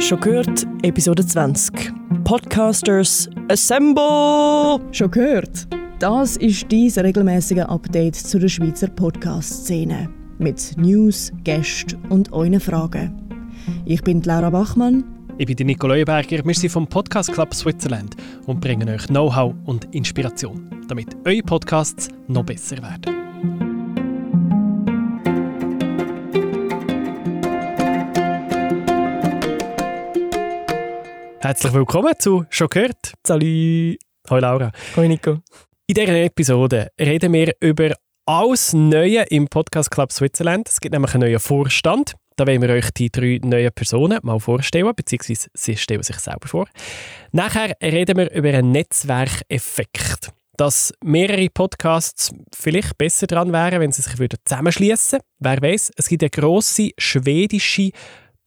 Schon gehört, Episode 20. Podcasters Assemble! Schon gehört? Das ist dieses regelmäßige Update zu der Schweizer Podcast-Szene. Mit News, Gästen und euren Fragen. Ich bin Laura Bachmann. Ich bin Nico Leuenberger. Wir sind vom Podcast Club Switzerland und bringen euch Know-how und Inspiration, damit eure Podcasts noch besser werden. Herzlich willkommen zu «Schon gehört». Salut! Hallo Laura. Hallo Nico. In dieser Episode reden wir über alles Neue im Podcast Club Switzerland. Es gibt nämlich einen neuen Vorstand. Da wollen wir euch die drei neuen Personen mal vorstellen, beziehungsweise sie stellen sich selber vor. Nachher reden wir über einen Netzwerkeffekt. Dass mehrere Podcasts vielleicht besser dran wären, wenn sie sich zusammenschließen würden. Wer weiß, es gibt eine grosse schwedische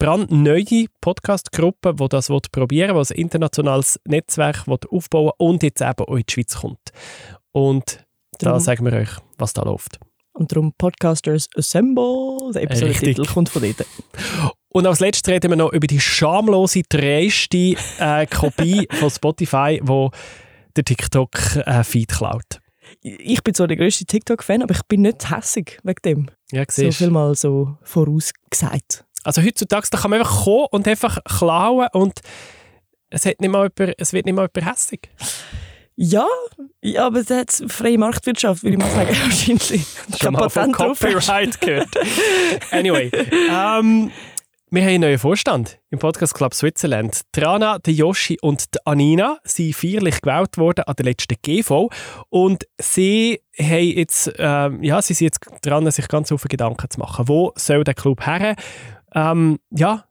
brandneue Podcast-Gruppe, die das probieren will, die ein internationales Netzwerk aufbauen und jetzt eben auch in die Schweiz kommt. Und da sagen wir euch, was da läuft. Und darum Podcasters Assemble, der Episode-Titel kommt von dort. Und als letztes reden wir noch über die schamlose, dreiste äh, Kopie von Spotify, wo der TikTok-Feed äh, klaut. Ich bin so der grösste TikTok-Fan, aber ich bin nicht hässig wegen dem. Ja, so viel mal so vorausgesagt. Also heutzutage da kann man einfach kommen und einfach klauen und es, hat nicht mal jemand, es wird nicht mal jemand hässig. Ja, ja, aber es hat freie Marktwirtschaft, würde ich mal sagen, wahrscheinlich. Ich habe mal von Copyright gehört. Anyway, ähm, wir haben einen neuen Vorstand im Podcast Club Switzerland. Trana, der Yoshi und die Anina sind feierlich gewählt worden an der letzten GV und sie haben jetzt, ähm, ja, sie sind jetzt dran, sich ganz viele Gedanken zu machen. Wo soll der Club her? Ähm, ja,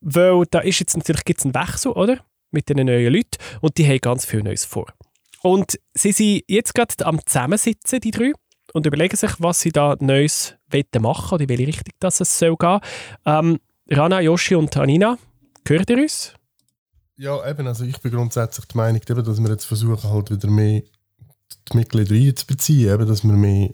weil da ist jetzt natürlich gibt's einen Wechsel, oder? Mit den neuen Leuten und die haben ganz viel Neues vor. Und sie sind jetzt gerade am Zusammensitzen, die drei, und überlegen sich, was sie da Neues machen oder in welche Richtung das es soll gehen. Ähm, Rana, Yoshi und Anina, gehört ihr uns? Ja, eben, also ich bin grundsätzlich der Meinung, dass wir jetzt versuchen, halt wieder mehr die Mitglieder einzubeziehen, eben, dass wir mehr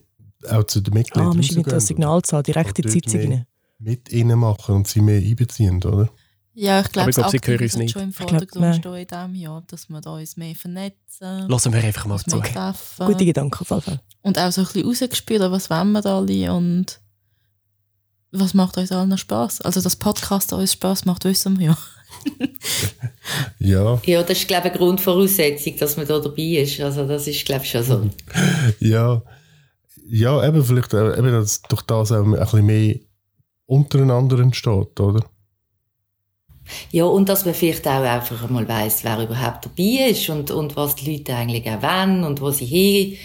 auch zu den Mitgliedern Ah, wir müssen das Signal zahlen, direkt in die Sitzungen mit ihnen machen und sie mehr einbeziehen, oder? Ja, ich glaube, glaub, sie hören uns nicht. schon im Vordergrund stehen in diesem Jahr, dass wir uns mehr vernetzen. Lassen wir einfach mal zu. Gute Gedanken auf jeden Fall. Und auch so ein bisschen rausgespürt, was wollen wir alle und was macht uns allen Spass? Also, dass Podcast uns Spass macht, wissen wir ja. ja. Ja, das ist, glaube ich, eine Grundvoraussetzung, dass man da dabei ist. Also, das ist, glaube ich, schon so. ja. Ja, eben, vielleicht eben, dass durch das auch ein bisschen mehr untereinander entsteht, oder? Ja, und dass man vielleicht auch einfach einmal weiss, wer überhaupt dabei ist und, und was die Leute eigentlich auch wollen und wo sie hin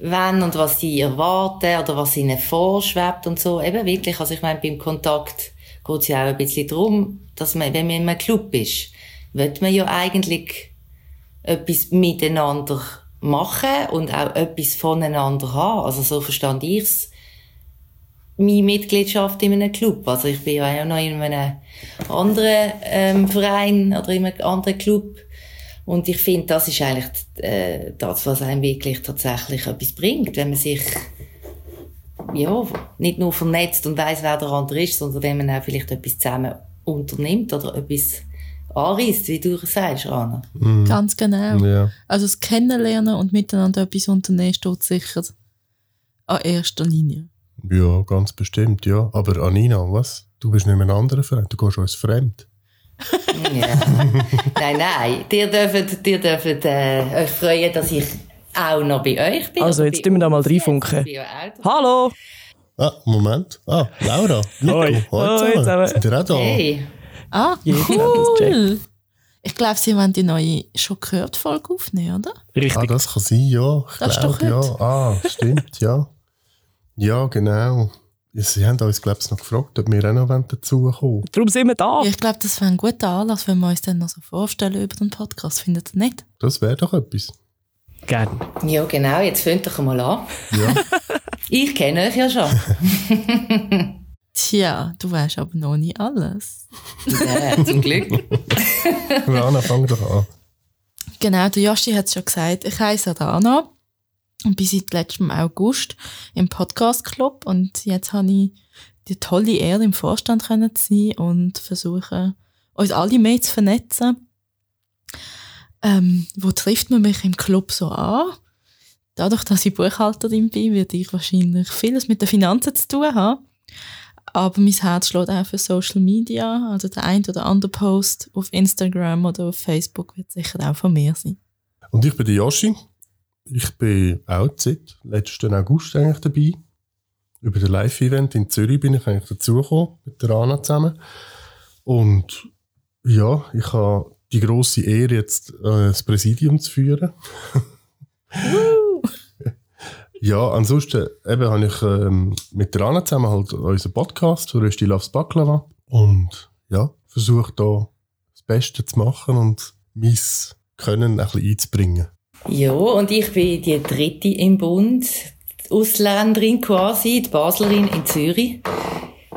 wollen und was sie erwarten oder was ihnen vorschwebt und so. Eben wirklich, also ich meine, beim Kontakt geht es ja auch ein bisschen darum, dass man, wenn man in einem Club ist, wird man ja eigentlich etwas miteinander machen und auch etwas voneinander haben. Also so verstand ich's meine Mitgliedschaft in einem Club. Also ich bin ja auch noch in einem anderen ähm, Verein oder in einem anderen Club. Und ich finde, das ist eigentlich äh, das, was einem wirklich tatsächlich etwas bringt, wenn man sich ja, nicht nur vernetzt und weiß, wer der andere ist, sondern wenn man auch vielleicht etwas zusammen unternimmt oder etwas anreißt, wie du sagst, Anna. Mhm. Ganz genau. Ja. Also das Kennenlernen und miteinander etwas unternehmen steht sicher an erster Linie. Ja, ganz bestimmt, ja. Aber Anina, was? Du bist nicht mehr ein anderer Verein, du gehst uns fremd. ja. nein, nein. Ihr dürft, ihr dürft äh, euch freuen, dass ich auch noch bei euch bin. Also, jetzt tun wir da mal reinfunken. Hallo! Ah, Moment. Ah, Laura. Nico. Hoi. Hoi zusammen. Sind ihr auch da? Hey. Ah, cool. Ich glaube, Sie wollen die neue schon gehört Folge aufnehmen, oder? Richtig. Ah, das kann sein, ja. Ich glaube, ja. Ah, stimmt, ja. Ja, genau. Sie haben uns, glaube ich, noch gefragt, ob wir auch noch dazukommen Darum sind wir da. Ich glaube, das wäre ein guter Anlass, wenn wir uns dann noch so vorstellen über den Podcast. Findet ihr nicht? Das wäre doch etwas. Gerne. Ja, genau. Jetzt fängt doch mal an. Ja. ich kenne euch ja schon. Tja, du weißt aber noch nicht alles. ja, zum Glück. Rana, fang doch an. Genau, der Joshi hat es schon gesagt. Ich heiße Rana und bin seit letztem August im Podcast Club und jetzt habe ich die tolle Ehre im Vorstand können zu sein und versuchen uns alle mehr zu vernetzen. Ähm, wo trifft man mich im Club so an? Dadurch, dass ich Buchhalterin bin, werde ich wahrscheinlich vieles mit den Finanzen zu tun haben. Aber mein Herz schlägt auch für Social Media. Also der ein oder andere Post auf Instagram oder auf Facebook wird sicher auch von mir sein. Und ich bin der Yoshi. Ich bin auch seit letzten August eigentlich dabei. Über das Live-Event in Zürich bin ich eigentlich dazugekommen, mit der Anna zusammen. Und ja, ich habe die grosse Ehre, jetzt äh, das Präsidium zu führen. ja, ansonsten eben habe ich ähm, mit der Anna zusammen halt unseren Podcast Rösti Loves Baklava und ja, versuche da das Beste zu machen und mein Können ein bisschen einzubringen. Ja, und ich bin die dritte im Bund, die Ausländerin quasi, die Baslerin in Zürich.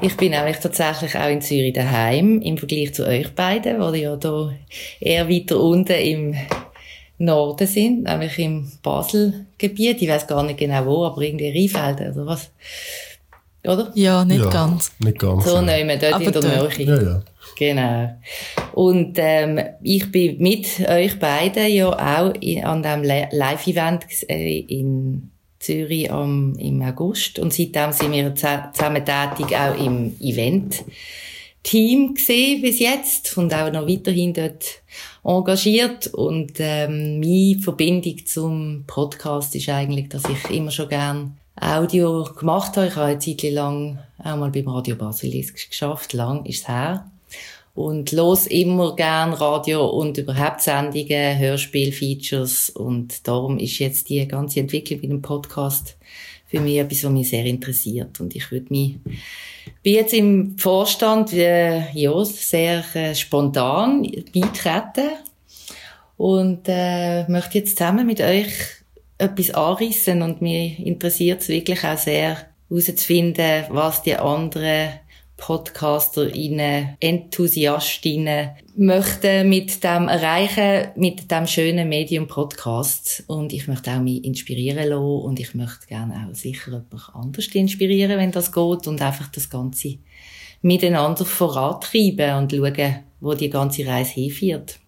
Ich bin nämlich tatsächlich auch in Zürich daheim, im Vergleich zu euch beiden, die ja da eher weiter unten im Norden sind, nämlich im Baselgebiet. Ich weiß gar nicht genau wo, aber irgendwie Rheinfelden oder was? Oder? Ja, nicht ja, ganz. Nicht ganz. So ja. nehmen wir dort Aber in der. Nähe. Ja, ja. Genau. Und ähm, ich bin mit euch beiden ja auch in, an dem Live-Event äh, in Zürich am, im August. Und seitdem sind wir zusammen tätig auch im Event-Team gesehen bis jetzt und auch noch weiterhin dort engagiert. Und ähm, meine Verbindung zum Podcast ist eigentlich, dass ich immer schon gern Audio gemacht habe. Ich habe eine Zeit lang auch mal beim Radio Basilisk geschafft. Lang ist es her. Und los immer gern Radio und überhaupt Sendungen, Hörspiel-Features. Und darum ist jetzt die ganze Entwicklung mit dem Podcast für mich etwas, was mich sehr interessiert. Und ich würde mich, bin jetzt im Vorstand, äh, ja, sehr äh, spontan beitreten. Und äh, möchte jetzt zusammen mit euch etwas anrissen und mir interessiert es wirklich auch sehr herauszufinden, was die anderen PodcasterInnen, Enthusiastinnen möchten mit dem erreichen, mit dem schönen Medium Podcast. Und ich möchte auch mich inspirieren lassen und ich möchte gerne auch sicher jemand anders inspirieren, wenn das geht und einfach das Ganze miteinander vorantreiben und schauen, wo die ganze Reise hinführt.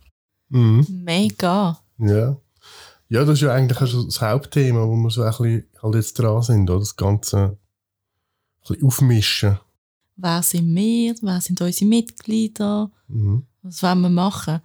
Mhm. Mega. Ja. Ja, das ist ja eigentlich das Hauptthema, wo wir so ein bisschen halt jetzt dran sind, oder? Das Ganze ein bisschen aufmischen. Wer sind wir? Wer sind unsere Mitglieder? Mhm. Was wollen wir machen?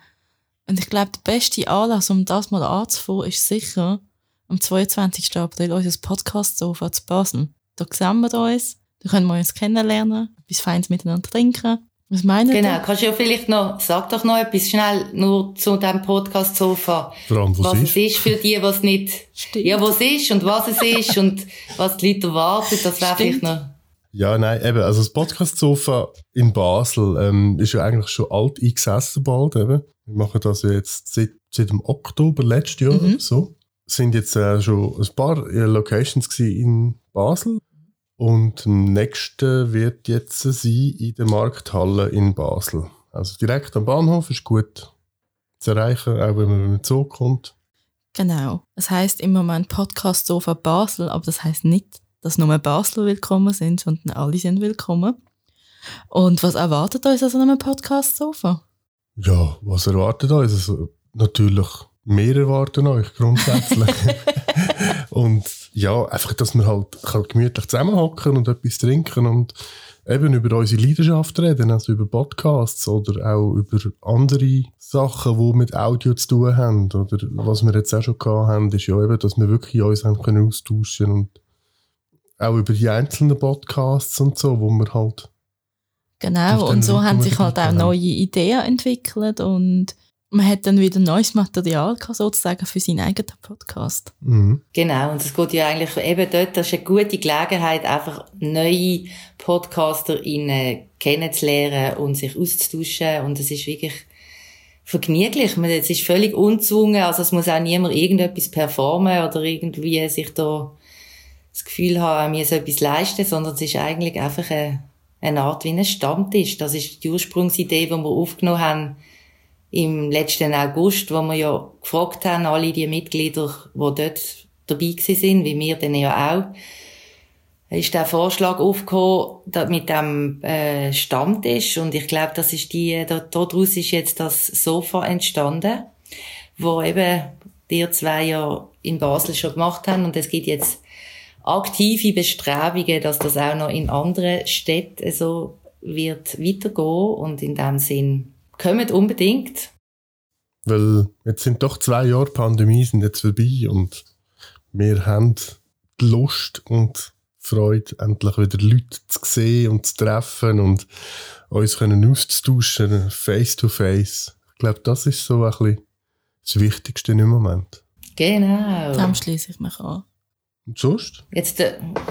Und ich glaube, der beste Anlass, um das mal anzufangen, ist sicher am 22. April unser Podcast-Sofa zu Basel. Da sehen wir uns, da können wir uns kennenlernen, etwas Feines miteinander trinken. Was meinen Genau, kannst du ja vielleicht noch, sag doch noch etwas schnell nur zu dem Podcast-Sofa. Vor allem, was Was ist. es ist für die, was nicht, Stimmt. ja, was es ist und was es ist und was die Leute erwarten, das wäre vielleicht noch, Ja, nein, eben, also das Podcast-Sofa in Basel ähm, ist ja eigentlich schon alt eingesessen bald, eben. Wir machen das ja jetzt seit, seit dem Oktober letztes Jahr Mhm. so. Sind jetzt äh, schon ein paar äh, Locations in Basel und am nächsten wird jetzt sein in der Markthalle in Basel. Also direkt am Bahnhof ist gut zu erreichen, auch wenn man mit dem Zug kommt. Genau. Es heißt im Moment Podcast Sofa Basel, aber das heißt nicht, dass nur Basler willkommen sind, sondern alle sind willkommen. Und was erwartet uns an so einem Podcast Sofa? Ja, was erwartet euch? Also, natürlich, wir erwarten euch grundsätzlich. und ja, einfach, dass wir halt, halt gemütlich zusammenhocken und etwas trinken und eben über unsere Leidenschaft reden, also über Podcasts oder auch über andere Sachen, die mit Audio zu tun haben. Oder was wir jetzt auch schon gehabt haben, ist ja eben, dass wir wirklich uns haben können austauschen und auch über die einzelnen Podcasts und so, wo wir halt Genau, und so Leuten, haben sich halt auch neue Ideen entwickelt und man hat dann wieder neues Material gehabt, sozusagen für seinen eigenen Podcast. mhm. genau. Und es geht ja eigentlich eben dort, das ist eine gute Gelegenheit, einfach neue PodcasterInnen kennenzulernen und sich auszutauschen. Und es ist wirklich vergnüglich. Man- Es ist völlig unzwungen. Also es muss auch niemand irgendetwas performen oder irgendwie sich da das Gefühl haben, mir so etwas leisten, sondern es ist eigentlich einfach eine, eine Art wie ein Stammtisch. Das ist die Ursprungsidee, die wir aufgenommen haben im letzten August, wo wir ja gefragt haben, alle die Mitglieder, die dort dabei sind, wie wir dann ja auch, ist der Vorschlag aufgekommen mit dem äh, Stammtisch und ich glaube, das ist die, da, daraus ist jetzt das Sofa entstanden, wo eben die zwei ja in Basel schon gemacht haben und es gibt jetzt aktive Bestrebungen, dass das auch noch in anderen Städten so wird weitergehen und in dem Sinn kommt unbedingt. Weil jetzt sind doch zwei Jahre Pandemie sind jetzt vorbei und wir haben die Lust und Freude, endlich wieder Leute zu sehen und zu treffen und uns können auszutauschen, face to face. Ich glaube, das ist so ein bisschen das Wichtigste im Moment. Genau. Dem schließe ich mich an. Und sonst? Jetzt,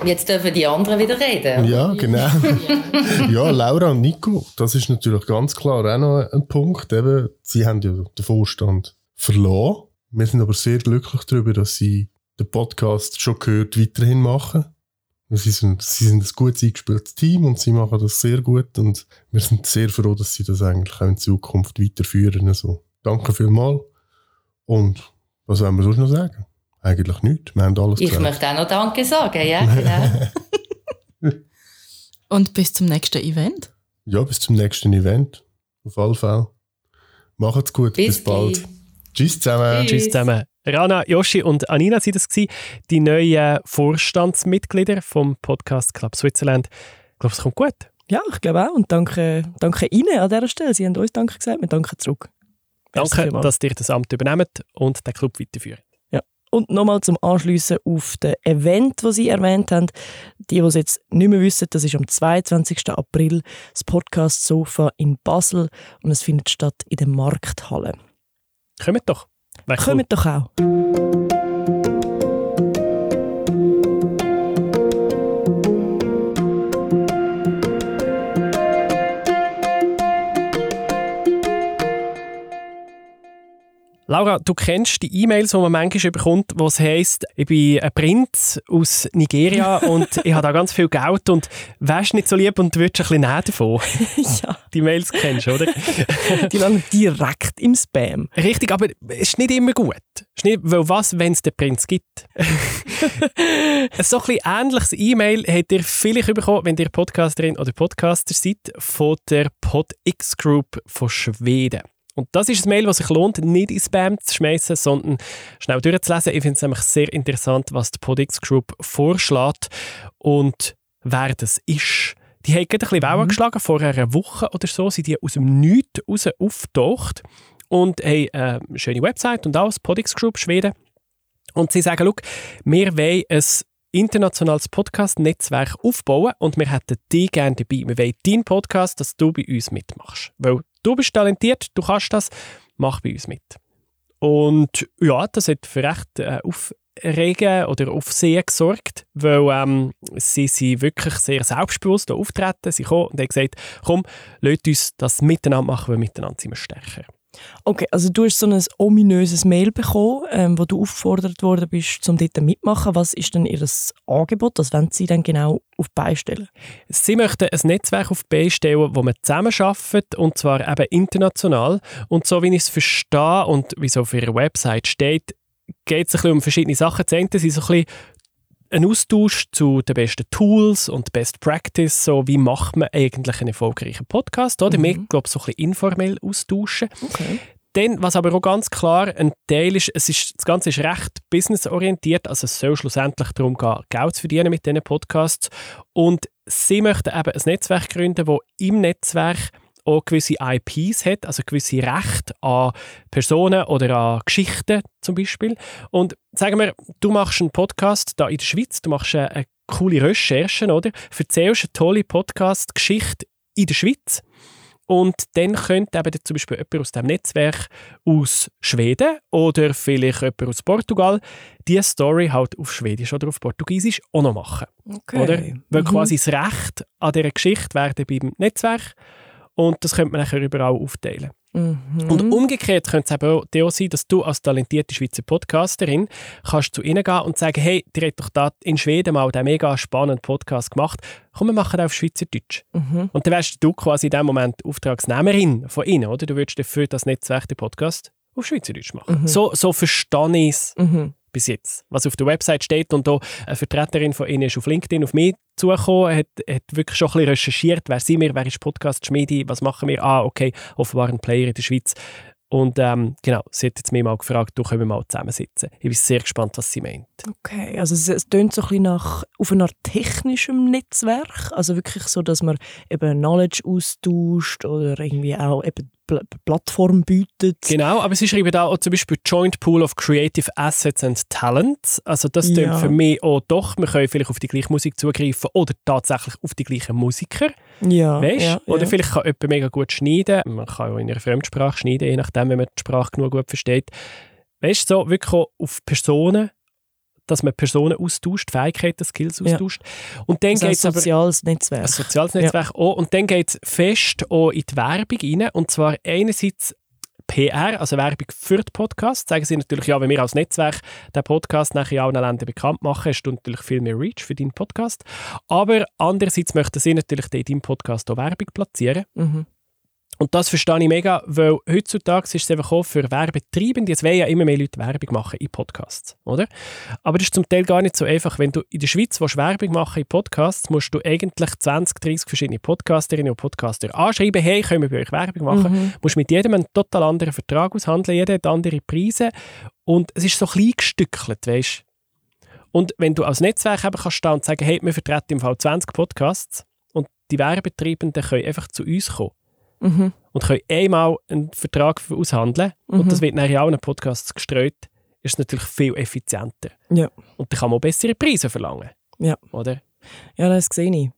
jetzt dürfen die anderen wieder reden. Ja, genau. ja, Laura und Nico, das ist natürlich ganz klar auch noch ein Punkt. Eben, sie haben ja den Vorstand verloren. Wir sind aber sehr glücklich darüber, dass sie den Podcast schon gehört weiterhin machen. Sie sind, sie sind ein gut eingespieltes Team und sie machen das sehr gut und wir sind sehr froh, dass sie das eigentlich auch in Zukunft weiterführen. Also, danke vielmals. Und was wollen wir sonst noch sagen? Eigentlich nichts. Wir haben alles Ich gesagt. möchte auch noch Danke sagen, ja, genau. Und bis zum nächsten Event. Ja, bis zum nächsten Event. Auf alle Fälle. Macht's gut. Bis, Bis bald. Tschüss zusammen. Tschüss. Tschüss zusammen. Rana, Yoshi und Anina sind das gewesen, die neuen Vorstandsmitglieder vom Podcast Club Switzerland. Ich glaube, es kommt gut. Ja, ich glaube auch. Und danke, danke Ihnen an dieser Stelle. Sie haben uns Danke gesagt, wir danken zurück. Danke, dass ihr das Amt übernehmt und den Club weiterführt. Und nochmal zum Anschliessen auf das Event, das Sie erwähnt haben. Die, die es jetzt nicht mehr wissen, das ist am 22. April das Podcast Sofa in Basel und es findet statt in der Markthalle. Kommt doch. Wäre cool. Kommt doch auch. Laura, du kennst die E-Mails, die man manchmal bekommt, wo es heisst, ich bin ein Prinz aus Nigeria und ich habe da ganz viel Geld und wärst nicht so lieb und würdest ein bisschen näher davon. ja, Die Mails kennst du, oder? die landen direkt im Spam. Richtig, aber es ist nicht immer gut. Ist nicht, weil was, wenn es den Prinz gibt? ein so ein bisschen ähnliches E-Mail habt ihr vielleicht bekommen, wenn ihr Podcasterin oder Podcaster seid, von der PodX Group von Schweden. Und das ist ein Mail, das sich lohnt, nicht in Spam zu schmeißen, sondern schnell durchzulesen. Ich finde es nämlich sehr interessant, was die PodX Group vorschlägt und wer das ist. Die haben gerade ein bisschen Wellen geschlagen, vor einer Woche oder so sind die aus dem Nichts raus aufgetaucht und haben eine schöne Website und alles, PodX Group Schweden. Und sie sagen, wir wollen ein internationales Podcast-Netzwerk aufbauen und wir hätten dich gerne dabei. Wir wollen deinen Podcast, dass du bei uns mitmachst. Weil du bist talentiert, du kannst das, mach bei uns mit. Und ja, das hat für recht äh, Aufregen oder Aufsehen gesorgt, weil ähm, sie sind wirklich sehr selbstbewusst auftreten. Sie kommen und haben gesagt, komm, lasst uns das miteinander machen, weil miteinander sind wir stärker. Okay, also du hast so ein ominöses Mail bekommen, ähm, wo du aufgefordert worden bist, um dort mitmachen. Was ist denn ihr Angebot? Was wollen sie dann genau auf die Beine stellen? Sie möchten ein Netzwerk auf die Beine stellen, wo man zusammenarbeitet, und zwar eben international. Und so wie ich es verstehe und wie es auf ihrer Website steht, geht es um verschiedene Sachen. Das sind so ein bisschen ein Austausch zu den besten Tools und Best Practice, so wie macht man eigentlich einen erfolgreichen Podcast, oder? Mhm. Wir, glaube ich, so ein bisschen informell austauschen. Okay. Dann, was aber auch ganz klar ein Teil ist, es ist, das Ganze ist recht businessorientiert, also es soll schlussendlich darum gehen, Geld zu verdienen mit diesen Podcasts. Und sie möchten eben ein Netzwerk gründen, das im Netzwerk auch gewisse IPs hat, also gewisse Rechte an Personen oder an Geschichten zum Beispiel. Und sagen wir, du machst einen Podcast da in der Schweiz, du machst eine, eine coole Recherche, oder? Erzählst eine tolle Podcast-Geschichte in der Schweiz. Und dann könnte eben zum Beispiel jemand aus dem Netzwerk aus Schweden oder vielleicht jemand aus Portugal diese Story halt auf Schwedisch oder auf Portugiesisch auch noch machen. okay. Oder? Weil Mhm. quasi das Recht an dieser Geschichte wäre beim Netzwerk und das könnte man nachher überall aufteilen. Mhm. Und umgekehrt könnte es eben auch sein, dass du als talentierte Schweizer Podcasterin kannst zu ihnen gehen und sagen, hey, die hat doch da in Schweden mal einen mega spannenden Podcast gemacht, komm, wir machen den auf Schweizerdeutsch. Mhm. Und dann wärst du quasi in dem Moment Auftragsnehmerin von ihnen, oder? Du würdest dann für das Netzwerk den Podcast auf Schweizerdeutsch machen. Mhm. So, so verstehe ich es Mhm. Bis jetzt. Was auf der Website steht und da eine Vertreterin von Ihnen ist auf LinkedIn auf mich zugekommen, hat, hat wirklich schon ein bisschen recherchiert, wer sind wir, wer ist Podcast Schmiedi, was machen wir, ah, okay, offenbar ein Player in der Schweiz. Und ähm, genau, sie hat jetzt mir mal gefragt, du können wir mal zusammensitzen. Ich bin sehr gespannt, was sie meint. Okay, also es, es tönt so ein bisschen nach auf einer technischem Netzwerk, also wirklich so, dass man eben Knowledge austauscht oder irgendwie auch eben Plattform bietet. Genau, aber sie schreiben da auch zum Beispiel Joint Pool of Creative Assets and Talents. Also das Ja. für mich auch doch, wir können vielleicht auf die gleiche Musik zugreifen oder tatsächlich auf die gleichen Musiker. Ja, Weißt? ja, Oder ja. vielleicht kann jemand mega gut schneiden. Man kann auch in einer Fremdsprache schneiden, je nachdem, wenn man die Sprache genug gut versteht. Weißt du, so wirklich auf Personen, dass man Personen austauscht, Fähigkeiten, Skills Ja. austauscht. Und dann Also geht ein es aber soziales Netzwerk. ein soziales Netzwerk auch. Und dann geht es fest auch in die Werbung rein. Und zwar einerseits PR, also Werbung für den Podcast. Sagen sie natürlich, ja, wenn wir als Netzwerk den Podcast nachher in allen Ländern bekannt machen, hast du natürlich viel mehr Reach für deinen Podcast. Aber andererseits möchten sie natürlich in deinem Podcast auch Werbung platzieren. Mhm. Und das verstehe ich mega, weil heutzutage ist es einfach auch für Werbetreibende, jetzt wollen ja immer mehr Leute Werbung machen in Podcasts, oder? Aber das ist zum Teil gar nicht so einfach. Wenn du in der Schweiz willst, Werbung machen in Podcasts, musst du eigentlich 20, 30 verschiedene Podcasterinnen und Podcaster anschreiben, hey, können wir bei euch Werbung machen? Mhm. musst mit jedem einen total anderen Vertrag aushandeln, jeder hat andere Preise und es ist so klein gestückelt, weißt Und wenn du als Netzwerk eben kannst stehen und sagen, hey, wir vertreten im Fall 20 Podcasts und die Werbetreibenden können einfach zu uns kommen Mhm. und können einmal einen Vertrag aushandeln Mhm. und das wird nachher in allen Podcasts gestreut, ist es natürlich viel effizienter. Ja. Und dann kann man auch bessere Preise verlangen. Ja. Oder? Ja, das sehe ich.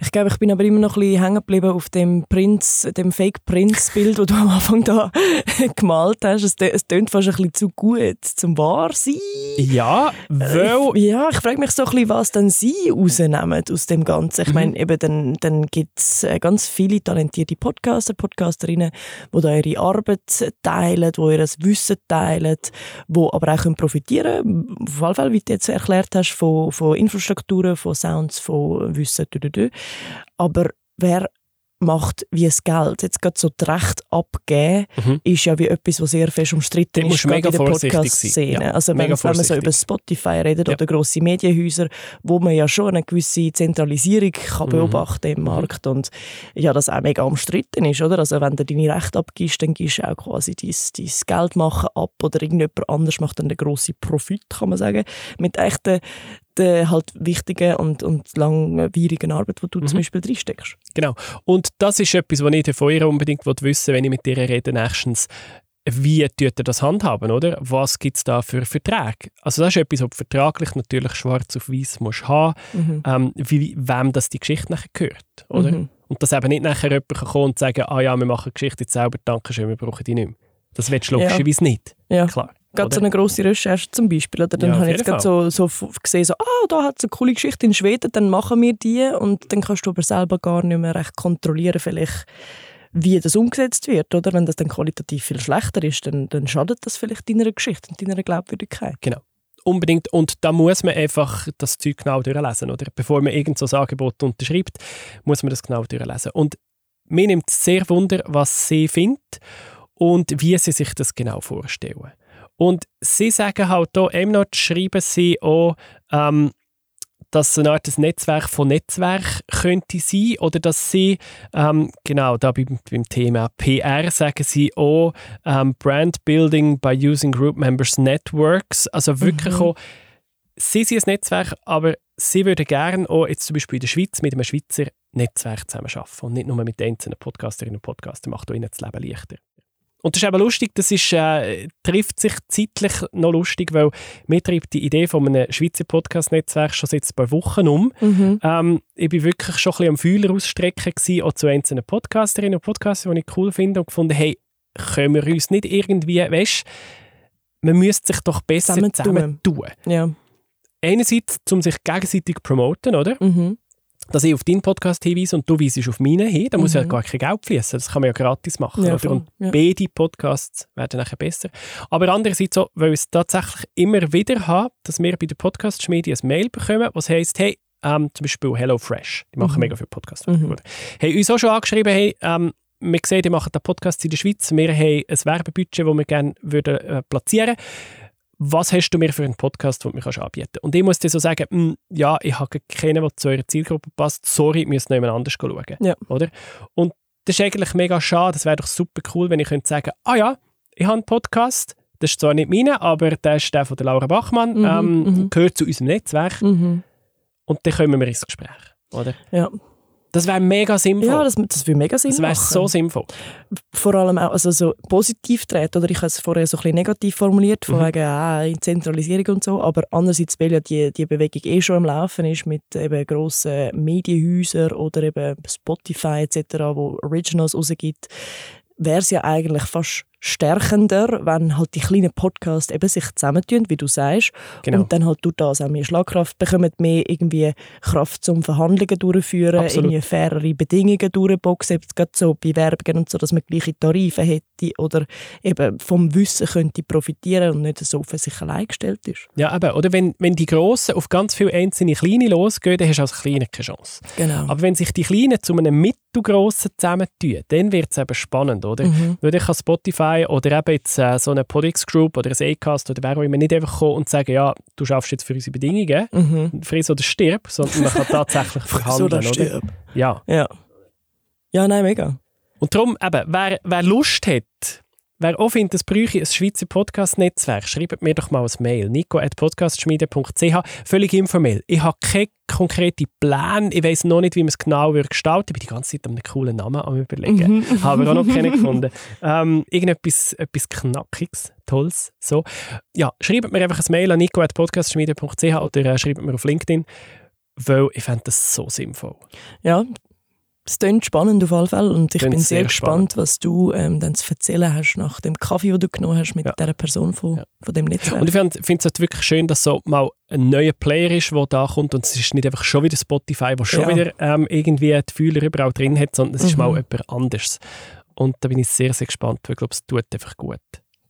Ich glaube, ich bin aber immer noch ein bisschen hängen geblieben auf dem Prinz, dem Fake-Prinz-Bild, das du am Anfang da gemalt hast. Es, es tönt fast ein bisschen zu gut zum wahr sein. Ja, weil... Ich, ja, ich frage mich so ein bisschen, was dann sie rausnehmen aus dem Ganzen. Ich Mhm. meine, eben dann, dann gibt es ganz viele talentierte Podcaster, Podcasterinnen, die da ihre Arbeit teilen, die ihr Wissen teilen, die aber auch können profitieren können. Auf jeden Fall, wie du jetzt erklärt hast, von, von Infrastrukturen, von Sounds, von Wissen. Dü. Aber wer macht wie das Geld. Jetzt gerade so das Recht abgeben, Mhm. ist ja wie etwas, was sehr fest umstritten ist, gerade in der. Podcast-Szene. Ja, also wenn, wenn man so über Spotify redet Ja. oder grosse Medienhäuser, wo man ja schon eine gewisse Zentralisierung kann Mhm. beobachten im Markt und ja, das auch mega umstritten ist, oder? Also wenn du deine Rechte abgibst, dann gibst du auch quasi dein, dein Geld machen ab oder irgendjemand anders macht dann den grossen Profit, kann man sagen, mit echten der halt wichtigen und, und langwierigen Arbeit, die du Mhm. zum Beispiel reinsteckst. Genau. Und das ist etwas, was ich von ihr unbedingt wissen will, wenn ich mit ihr rede, nächstens. Wie tut ihr das handhaben, oder? Was gibt es da für Verträge? Also das ist etwas, was vertraglich natürlich schwarz auf weiß musst haben, Mhm. ähm, wie, wem das die Geschichte nachher gehört, oder? Mhm. Und dass eben nicht nachher jemand kann kommen und sagen, ah ja, wir machen die Geschichte jetzt selber, danke schön, wir brauchen die nicht mehr. Das willst du Ja. logischerweise nicht, Ja. klar. Gerade so eine grosse Recherche zum Beispiel. Oder? Dann Ja, habe ich jetzt gerade so, so gesehen, so, ah, da hat es eine coole Geschichte in Schweden, dann machen wir die. Und dann kannst du aber selber gar nicht mehr recht kontrollieren, vielleicht, wie das umgesetzt wird. Oder? Wenn das dann qualitativ viel schlechter ist, dann, dann schadet das vielleicht deiner Geschichte und deiner Glaubwürdigkeit. Unbedingt. Und da muss man einfach das Zeug genau durchlesen, oder? Bevor man irgend so ein Angebot unterschreibt, muss man das genau durchlesen. Und mir nimmt es sehr Wunder, was sie findet und wie sie sich das genau vorstellen. Und sie sagen halt hier, eben noch schreiben sie auch, ähm, dass es eine Art ein Netzwerk von Netzwerk könnte sein oder dass sie, ähm, genau, da beim, beim Thema PR sagen sie auch ähm, Brand Building by using Group Members Networks, also wirklich Mhm. auch, sie sind ein Netzwerk, aber sie würden gerne auch jetzt zum Beispiel in der Schweiz mit einem Schweizer Netzwerk zusammenarbeiten und nicht nur mit einzelnen Podcasterinnen und Podcastern, macht auch ihnen das Leben leichter. Und das ist eben lustig, das ist, äh, trifft sich zeitlich noch lustig, weil mir treibt die Idee von einem Schweizer Podcast-Netzwerk schon seit ein paar Wochen um. Ähm, ich war wirklich schon ein bisschen am Fühler ausstrecken, gewesen, auch zu einzelnen Podcasterinnen und Podcastern, die ich cool finde und gefunden, hey, können wir uns nicht irgendwie, weißt man müsste sich doch besser zusammen tun. Ja. Einerseits, um sich gegenseitig zu promoten, oder? Mhm. Dass ich auf deinen Podcast hinweise und du weisest auf meinen hin, da muss ja Mhm. gar kein Geld fließen. Das kann man ja gratis machen. Ja. Und Ja. beide Podcasts werden nachher besser. Aber andererseits so, weil wir es tatsächlich immer wieder haben, dass wir bei der Podcast-Schmiede ein Mail bekommen, was heisst, hey, ähm, zum Beispiel HelloFresh, die machen Mhm. mega viele Podcasts. Mhm. Haben uns auch schon angeschrieben, hey, ähm, wir sehen, die machen den Podcast in der Schweiz, wir haben ein Werbebudget, das wir gerne würden, äh, platzieren was hast du mir für einen Podcast, den du mir anbieten kannst? Und ich muss dir so sagen, mh, hm, ja, ich habe keinen, der zu eurer Zielgruppe passt. Sorry, ich muss noch jemand anders schauen. Ja. Oder? Und das ist eigentlich mega schade. Es wäre doch super cool, wenn ich könnte sagen ah ja, ich habe einen Podcast, das ist zwar nicht meine, aber der ist der von der Laura Bachmann, Mhm, ähm, mhm. gehört zu unserem Netzwerk Mhm. und dann kommen wir ins Gespräch. Oder? Ja, Das wäre mega sinnvoll. ja das, das würde mega Sinn das wäre so sinnvoll. vor allem auch also so positiv dreht, oder ich habe es vorher so ein bisschen negativ formuliert, von Mhm. wegen ah, Zentralisierung und so, aber andererseits, weil ja die, die Bewegung eh schon am Laufen ist mit eben grossen Medienhäusern oder eben Spotify etc., wo Originals rausgibt, wäre es ja eigentlich fast stärkender, wenn halt die kleinen Podcasts eben sich zusammentun, wie du sagst, Genau. und dann halt durch das auch mehr Schlagkraft bekommen, mehr irgendwie Kraft zum Verhandlungen durchführen, Absolut. irgendwie fairere Bedingungen durchboxen, jetzt gerade so bei Werbungen und so, dass man gleiche Tarife hätte oder eben vom Wissen könnte profitieren und nicht so für sich allein gestellt ist. Ja, eben. Oder wenn, wenn die Grossen auf ganz viele einzelne Kleine losgehen, dann hast du als Kleiner keine Chance. Genau. Aber wenn sich die Kleinen zu einem Mittelgrossen zusammentun, dann wird es eben spannend, oder? Mhm. Würde ich an Spotify oder eben jetzt äh, so eine Podix Group oder ein Acast oder wer auch immer nicht einfach kommen und sagen, ja, du schaffst jetzt für unsere Bedingungen, Mhm. friss oder stirb, sondern man kann tatsächlich verhandeln, oder? stirb. Ja. Ja. Ja, nein, mega. Und darum, eben, wer, wer Lust hat, wer auch findet, es bräuchte ein Schweizer Podcast-Netzwerk, schreibt mir doch mal ein Mail. nico.podcastschmiede.ch Völlig informell. Ich habe keine konkreten Pläne. Ich weiß noch nicht, wie man es genau wird gestalten Ich bin die ganze Zeit an einem coolen Namen am überlegen. Habe aber auch noch keinen gefunden. Ähm, irgendetwas etwas Knackiges, Tolles. So. Ja, schreibt mir einfach ein Mail an nico.podcastschmiede.ch oder äh, schreibt mir auf LinkedIn, weil ich fände das so sinnvoll. Ja, es klingt spannend auf alle Fälle und ich Klingt bin sehr, sehr gespannt, was du ähm, dann zu erzählen hast nach dem Kaffee, den du genommen hast mit Ja. dieser Person von, Ja. von dem Netzwerk. Und ich finde es halt wirklich schön, dass so mal ein neuer Player ist, der da kommt und es ist nicht einfach schon wieder Spotify, wo schon Ja. wieder ähm, irgendwie die Fühler überall drin hat, sondern es ist Mhm. mal jemand anderes. Und da bin ich sehr, sehr gespannt, weil ich glaube, es tut einfach gut.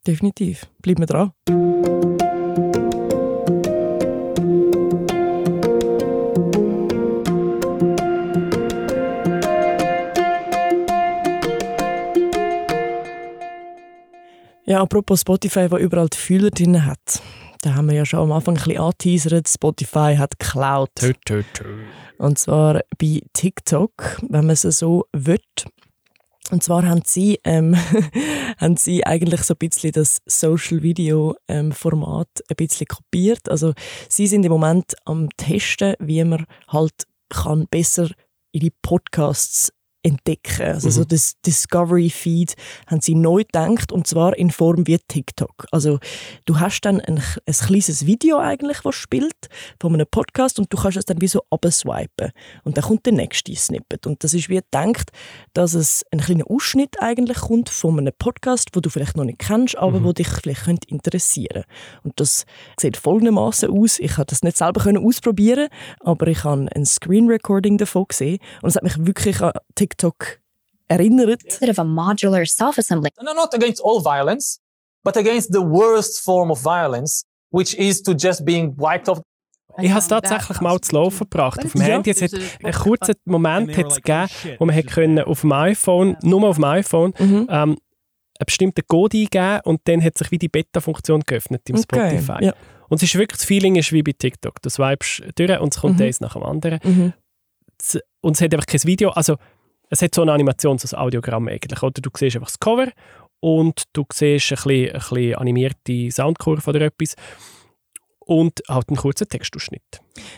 Definitiv. Bleiben wir dran. Ja, apropos Spotify, wo überall die Fühler drin hat. Da haben wir ja schon am Anfang ein bisschen angeteasert. Spotify hat Cloud. Tö, tö, tö. Und zwar bei TikTok, wenn man es so will. Und zwar haben sie, ähm, haben sie eigentlich so ein bisschen das Social Video ähm, Format ein bisschen kopiert. Also sie sind im Moment am Testen, wie man halt kann besser ihre Podcasts entdecken. Also Mhm. so das Discovery Feed haben sie neu gedacht und zwar in Form wie TikTok. Also du hast dann ein, ein kleines Video eigentlich, was spielt von einem Podcast und du kannst es dann wie so abswipen und dann kommt der nächste Snippet und das ist wie gedacht, dass es ein kleiner Ausschnitt eigentlich kommt von einem Podcast, wo du vielleicht noch nicht kennst, aber wo dich vielleicht könnte interessieren. Und das sieht folgendermaßen aus. Ich habe das nicht selber können ausprobieren, aber ich habe ein Screen Recording davon gesehen und es hat mich wirklich an TikTok erinnert. bit of a modular self-assembly I'm not against all violence, but against the worst form of violence, which is to just being wiped off Ich habe es tatsächlich mal zu laufen gebracht auf dem. Handy. Es hat einen kurzen Moment hat's gegeben, wo man hat können auf dem iPhone, nur auf dem iPhone, Mhm. ähm, einen bestimmten Code eingeben und dann hat sich wie die Beta-Funktion geöffnet im Okay, Spotify. ja. Und es ist wirklich, das Feeling ist wie bei TikTok. Du swipest durch und es kommt Mhm. eins nach dem anderen. Mhm. Und es hat einfach kein Video, also es hat so eine Animation, so ein Audiogramm eigentlich. Oder du siehst einfach das Cover und du siehst ein bisschen, ein bisschen animierte Soundkurve oder etwas und halt einen kurzen Textausschnitt.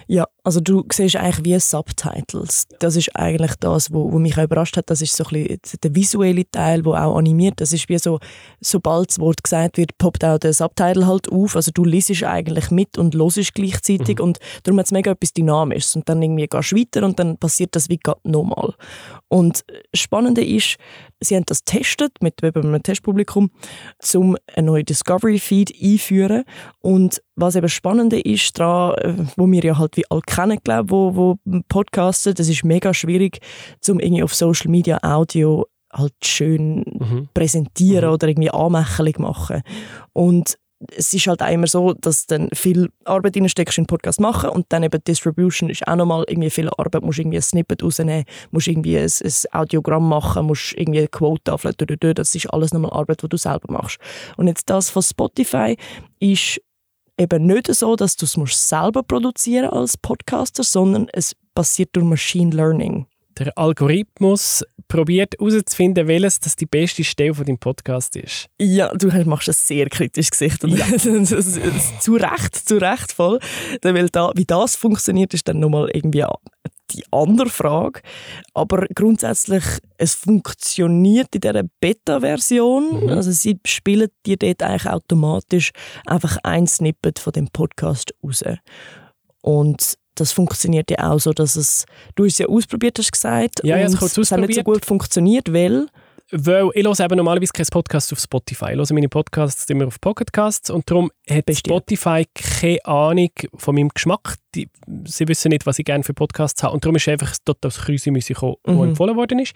Ja, also du siehst eigentlich wie Subtitles. Das ist eigentlich das, wo, wo mich auch überrascht hat. Das ist so ein bisschen der visuelle Teil, wo auch animiert. Das ist wie so, sobald das Wort gesagt wird, poppt auch der Subtitle halt auf. Also du liest eigentlich mit und hörst gleichzeitig und darum hat es mega etwas Dynamisches. Und dann irgendwie gehst du weiter und dann passiert das wie gerade nochmal. Und das Spannende ist, sie haben das getestet mit eben einem Testpublikum, um einen neuen Discovery-Feed einführen. Und was eben Spannende ist daran, äh, wo wir ja halt wie alle kennen, glaube wo, wo podcasten, das ist mega schwierig, um irgendwie auf Social Media Audio halt schön Mhm. präsentieren Mhm. oder irgendwie Anmächerung machen. Und es ist halt auch immer so, dass dann viel Arbeit reinsteckst in den Podcast machen und dann eben Distribution ist auch nochmal irgendwie viel Arbeit, musst irgendwie ein Snippet rausnehmen, musst irgendwie ein, ein Audiogramm machen, musst irgendwie eine Quote aufladen, das ist alles nochmal Arbeit, die du selber machst. Und jetzt das von Spotify ist eben nicht so, dass du es selber produzieren als Podcaster, sondern es passiert durch Machine Learning. Der Algorithmus probiert herauszufinden, welches das die beste Stelle von deinem Podcast ist. Ja, du machst ein sehr kritisches Gesicht. Und zu Recht, zu Recht voll. Weil da, wie das funktioniert, ist dann nochmal irgendwie die andere Frage. Aber grundsätzlich, es funktioniert in dieser Beta-Version. Mhm. Also sie spielen dir dort eigentlich automatisch einfach ein Snippet von dem Podcast raus. Und das funktioniert ja auch so, dass es, du es ja ausprobiert hast gesagt, ja, ja, es, es hat nicht so gut funktioniert, weil weil ich höre eben normalerweise keinen Podcast auf Spotify. Ich höre meine Podcasts immer auf Pocketcasts und darum hat Bestimmt. Spotify keine Ahnung von meinem Geschmack. Die, sie wissen nicht, was ich gerne für Podcasts habe und darum ist einfach dort das Krüsi gekommen, mhm. wo empfohlen worden ist.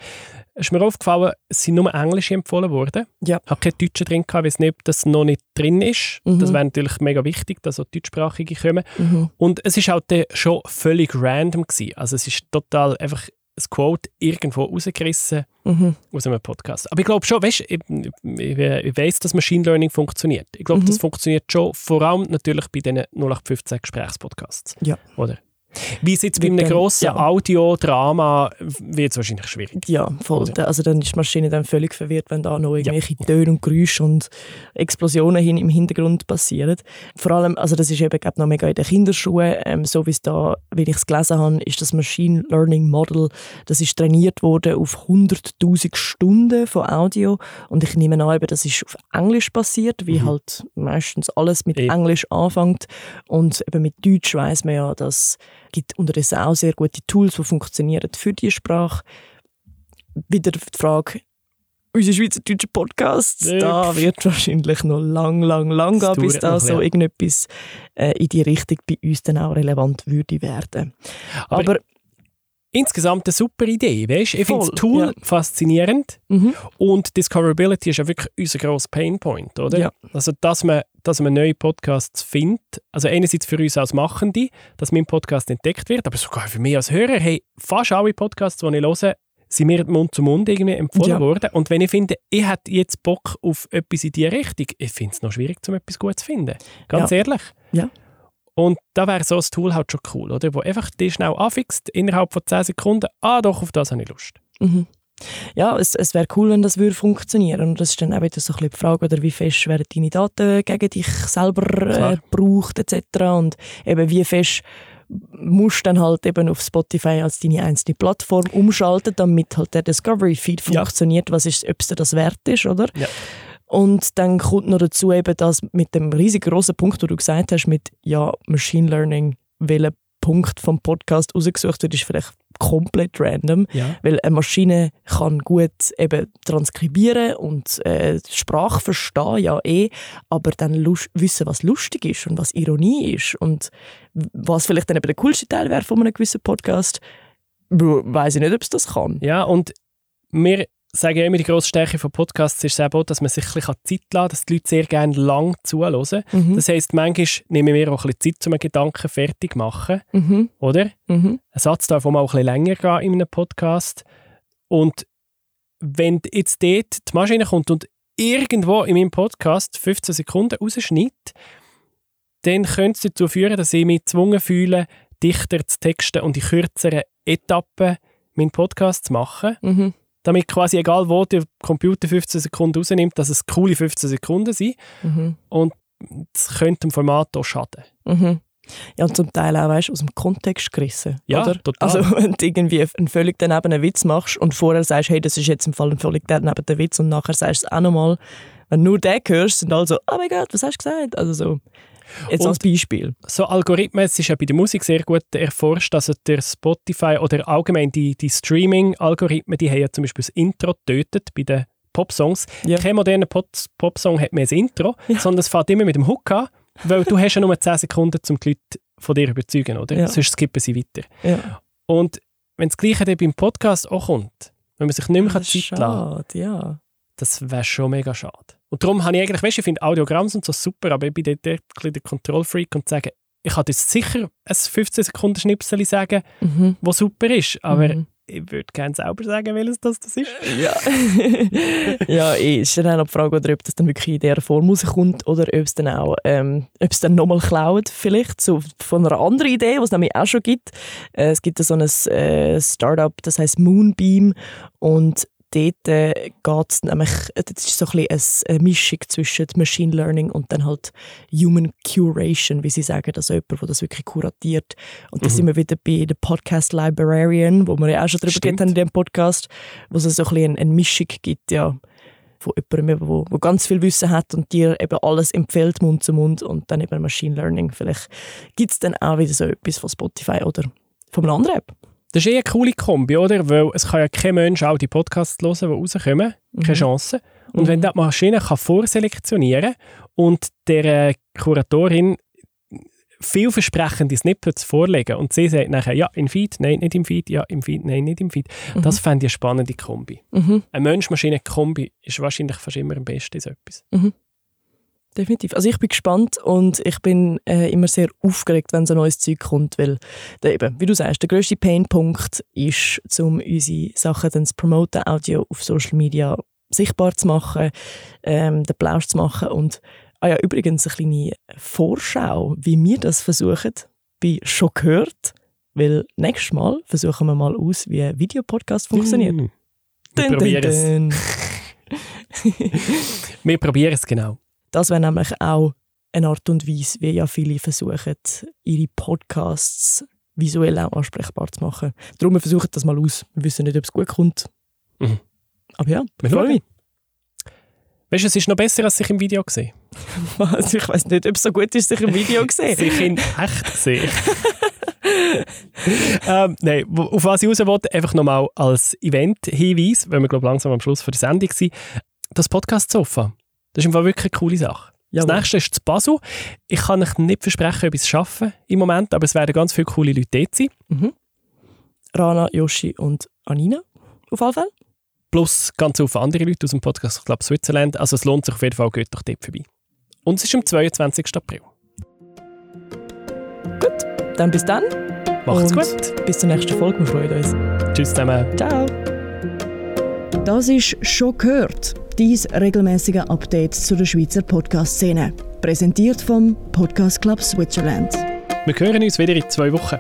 Es ist mir aufgefallen, es sind nur Englische empfohlen worden. Ja. Ich habe keine Deutsche drin gehabt, weil es nicht, das noch nicht drin ist. Mhm. Das wäre natürlich mega wichtig, dass auch deutschsprachige kommen. Mhm. Und es ist halt schon völlig random gewesen. Also es ist total einfach ein Quote irgendwo rausgerissen mhm. aus einem Podcast. Aber ich glaube schon, weißt, ich, ich, ich weiß, dass Machine Learning funktioniert. Ich glaube, mhm. das funktioniert schon, vor allem natürlich bei diesen 0815 Gesprächspodcasts. Ja. Oder? Wie es jetzt bei einem grossen ja. Audiodrama wird es wahrscheinlich schwierig. Ja, voll. Oder? Also dann ist die Maschine dann völlig verwirrt, wenn da noch irgendwelche ja. Töne und Geräusche und Explosionen hin im Hintergrund passieren. Vor allem, also das ist eben glaub, noch mega in den Kinderschuhen, ähm, so wie es da, wie ich es gelesen habe, ist das Machine Learning Model, das ist trainiert worden auf 100'000 Stunden von Audio und ich nehme an, eben, das ist auf Englisch basiert, wie mhm. halt meistens alles mit e Englisch anfängt und eben mit Deutsch weiß man ja, dass gibt unterdessen auch sehr gute Tools, die funktionieren für die Sprache. Wieder die Frage, unsere schweizerdeutschen Podcasts, da wird wahrscheinlich noch lang, lang, lang gehen, bis da so irgendetwas äh, in die Richtung bei uns dann auch relevant würde werden. Aber, Aber insgesamt eine super Idee. Weißt? Ich finde das Tool ja. faszinierend mhm. und Discoverability ist ja wirklich unser grosser Painpoint, oder? Ja. Also, dass man, dass man neue Podcasts findet. Also einerseits für uns als Machende, dass mein Podcast entdeckt wird, aber sogar für mich als Hörer. Hey, fast alle Podcasts, die ich höre, sind mir Mund zu Mund irgendwie empfohlen ja. worden. Und wenn ich finde, ich hätte jetzt Bock auf etwas in diese Richtung, ich finde es noch schwierig, um etwas Gutes zu finden. Ganz ehrlich. Ja. Und da wäre so ein Tool halt schon cool, oder? Wo einfach die schnell anfixt, innerhalb von 10 Sekunden, ah doch, auf das habe ich Lust. Mhm. Ja, es, es wäre cool, wenn das würde funktionieren. Und das ist dann auch wieder so ein bisschen die Frage, oder wie fest werden deine Daten gegen dich selber äh, gebraucht, etc. Und eben wie fest musst du dann halt eben auf Spotify als deine einzelne Plattform umschalten, damit halt der Discovery-Feed funktioniert, ja. was ist, ob es dir das wert ist, oder? Ja. Und dann kommt noch dazu eben das mit dem riesengroßen Punkt, den du gesagt hast, mit ja, Machine Learning, welcher Punkt vom Podcast rausgesucht wird, ist vielleicht komplett random, ja. weil eine Maschine kann gut eben transkribieren und äh, Sprache verstehen, ja eh, aber dann wissen, was lustig ist und was Ironie ist und was vielleicht dann eben der coolste Teil wäre von einem gewissen Podcast, weiß ich nicht, ob es das kann. Ja, und wir sage ja immer, die grosse Stärke von Podcasts ist eben auch, dass man sich ein bisschen Zeit lassen kann, dass die Leute sehr gerne lang zuhören. Mhm. Das heisst, manchmal nehmen wir auch ein bisschen Zeit, um einen Gedanken fertig zu machen. Mhm. Oder? Mhm. Ein Satz darf auch mal ein bisschen länger gehen in einem Podcast. Und wenn jetzt dort die Maschine kommt und irgendwo in meinem Podcast 15 Sekunden rausschneidet, dann könnte es dazu führen, dass ich mich gezwungen fühle, dichter zu texten und in kürzeren Etappen meinen Podcast zu machen. Mhm damit quasi egal wo der Computer 15 Sekunden rausnimmt, dass es coole 15 Sekunden sind. Mhm. Und das könnte dem Format auch schaden. Mhm. Ja, und zum Teil auch weißt, aus dem Kontext gerissen. Ja, oder? total. Also, wenn du irgendwie einen völlig daneben einen Witz machst und vorher sagst, hey, das ist jetzt im Fall ein völlig daneben Witz und nachher sagst du es auch nochmal, wenn du nur den hörst, sind alle so, oh mein Gott, was hast du gesagt? Also so. Jetzt und als Beispiel. So Algorithmen, es ist ja bei der Musik sehr gut erforscht, also der Spotify oder allgemein die, die Streaming-Algorithmen, die haben ja zum Beispiel das Intro getötet bei den Popsongs. Ja. Kein moderner Popsong hat mehr ein Intro, ja. sondern es fährt immer mit dem Hook an, weil du hast ja nur 10 Sekunden, um die Leute von dir zu überzeugen, oder? Ja. Sonst skippen sie weiter. Ja. Und wenn das Gleiche dann beim Podcast auch kommt, wenn man sich nicht mehr ah, Zeit lassen kann, ja. Das wäre schon mega schade. Und darum habe ich eigentlich, weißt, ich finde Audiogramms und so super, aber ich bin dort ein bisschen der Kontrollfreak und sage, ich kann jetzt sicher ein 15 Sekunden Schnipsel sagen, mhm. wo super ist, aber mhm. ich würde gerne selber sagen, welches das, das ist. Ja, ja eh, ist dann auch noch die Frage, oder ob das dann wirklich in dieser Form rauskommt oder ob es dann auch, ähm, ob es dann nochmal klaut, vielleicht, so von einer anderen Idee, die es nämlich auch schon gibt. Äh, es gibt so ein äh, Startup, das heißt Moonbeam und dort äh, geht es nämlich, äh, das ist so ein bisschen eine Mischung zwischen Machine Learning und dann halt Human Curation, wie sie sagen, also jemand, der das wirklich kuratiert. Und da Mhm. sind wir wieder bei der Podcast Librarian, wo wir ja auch schon darüber Stimmt. geredet haben in dem Podcast, wo es so ein bisschen eine, eine Mischung gibt, ja, von jemandem, wo, wo ganz viel Wissen hat und dir eben alles empfiehlt, Mund zu Mund und dann eben Machine Learning. Vielleicht gibt es dann auch wieder so etwas von Spotify oder von einer anderen App. Das ist eh eine coole Kombi, oder? Weil es kann ja kein Mensch auch die Podcasts hören, die rauskommen. Keine Chance. Und Mhm. wenn die Maschine kann vorselektionieren und der äh, Kuratorin vielversprechende Snippets vorlegen und sie sagt nachher, ja, im Feed, nein, nicht im Feed, ja, im Feed, nein, nicht im Feed. Das fände ich eine spannende Kombi. Mhm. Eine Mensch-Maschine-Kombi ist wahrscheinlich fast immer am besten so etwas. Definitiv. Also ich bin gespannt und ich bin äh, immer sehr aufgeregt, wenn so neues Zeug kommt, weil der, eben, wie du sagst, der grösste Painpunkt ist, um unsere Sachen dann zu promoten, Audio auf Social Media sichtbar zu machen, ähm, den Plausch zu machen und ah ja, übrigens eine kleine Vorschau, wie wir das versuchen, bei «Schon gehört», weil nächstes Mal versuchen wir mal aus, wie ein Videopodcast funktioniert. Mm. Wir Dun, dun, probieren es. Wir probieren es genau. Das wäre nämlich auch eine Art und Weise, wie ja viele versuchen, ihre Podcasts visuell auch ansprechbar zu machen. Darum wir versuchen das mal aus. Wir wissen nicht, ob es gut kommt. Mhm. Aber ja, Wir freue schauen. mich. Weißt du, es ist noch besser, als sich im Video gesehen. Also ich weiß nicht, ob es so gut ist, sich im Video zu sehen. sich in echt gesehen. ähm, nein, auf was ich raus wollte, einfach nochmal als Event-Hinweis, weil wir glaube langsam am Schluss der Sendung sind, das Podcast-Sofa. Das ist im Fall wirklich eine coole Sache. Jawohl. Das nächste ist das Basel. Ich kann euch nicht versprechen, ob ich es schaffe im Moment, aber es werden ganz viele coole Leute dort sein. Rana, Yoshi und Anina auf jeden Fall. Plus ganz viele andere Leute aus dem Podcast Club Switzerland. Also es lohnt sich auf jeden Fall, geht doch dort vorbei. Und es ist am 22. April. Dann bis dann. Macht's und gut. Bis zur nächsten Folge. Wir freuen uns. Tschüss zusammen. Ciao. Das ist «Schon gehört», dein regelmäßige Update zu der Schweizer Podcast-Szene. Präsentiert vom Podcast Club Switzerland. Wir hören uns wieder in zwei Wochen.